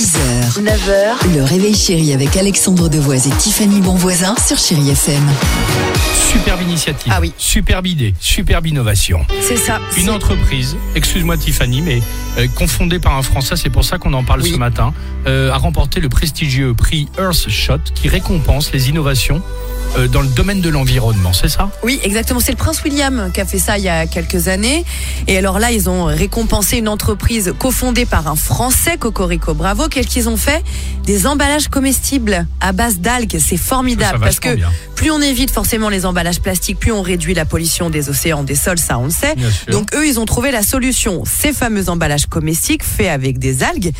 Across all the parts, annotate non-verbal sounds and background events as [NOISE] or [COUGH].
6h, 9h, le réveil chéri avec Alexandre Devoise et Tiffany Bonvoisin sur Chérie FM. Superbe initiative, Ah oui. superbe idée, superbe innovation. C'est ça. Une entreprise, excuse-moi Tiffany, mais euh, confondée par un Français, c'est pour ça qu'on en parle Oui. ce matin, euh, a remporté le prestigieux prix Earthshot qui récompense les innovations dans le domaine de l'environnement, c'est ça? Oui, exactement. C'est le prince William qui a fait ça il y a quelques années. Et alors là, ils ont récompensé une entreprise cofondée par un Français, Cocorico Bravo. Qu'est-ce qu'ils ont fait? Des emballages comestibles à base d'algues. C'est formidable Ça, ça parce que bien. plus on évite forcément les emballages plastiques, plus on réduit la pollution des océans, des sols. Ça, on le sait. Donc eux, ils ont trouvé la solution. Ces fameux emballages comestibles faits avec des algues.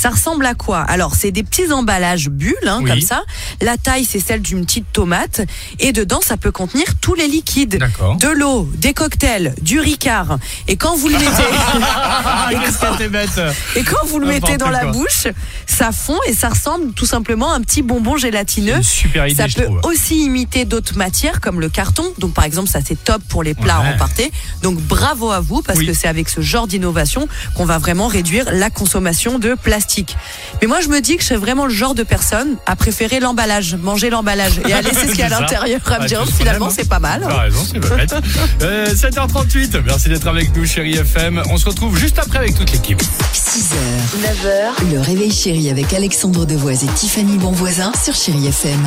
Ça ressemble à quoi? Alors, c'est des petits emballages bulles, hein, Oui. comme ça. La taille, c'est celle d'une petite tomate. Et dedans, ça peut contenir tous les liquides. D'accord. De l'eau, des cocktails, du ricard. Et quand vous le [LAUGHS] mettez, Ah, t'es bête et quand vous le mettez dans la quoi. bouche, ça fond et ça ressemble tout simplement à un petit bonbon gélatineux. Super idée, Ça je peut trouve. aussi imiter d'autres matières comme le carton. Donc par exemple, ça c'est top pour les plats Ouais. Donc bravo à vous parce Oui. que c'est avec ce genre d'innovation qu'on va vraiment réduire la consommation de plastique. Mais moi je me dis que je suis vraiment le genre de personne à préférer l'emballage, manger l'emballage et à laisser [LAUGHS] ce qu'il y a C'est à l'intérieur à me Ah, dire finalement c'est pas mal. T'as raison, c'est pas [LAUGHS] bête. Euh, 7h38, merci d'être avec nous, chérie FM. On se retrouve juste après avec toute l'équipe. 6h, 9h, le réveil chéri avec Alexandre Devoise et Tiffany Bonvoisin sur Chérie FM.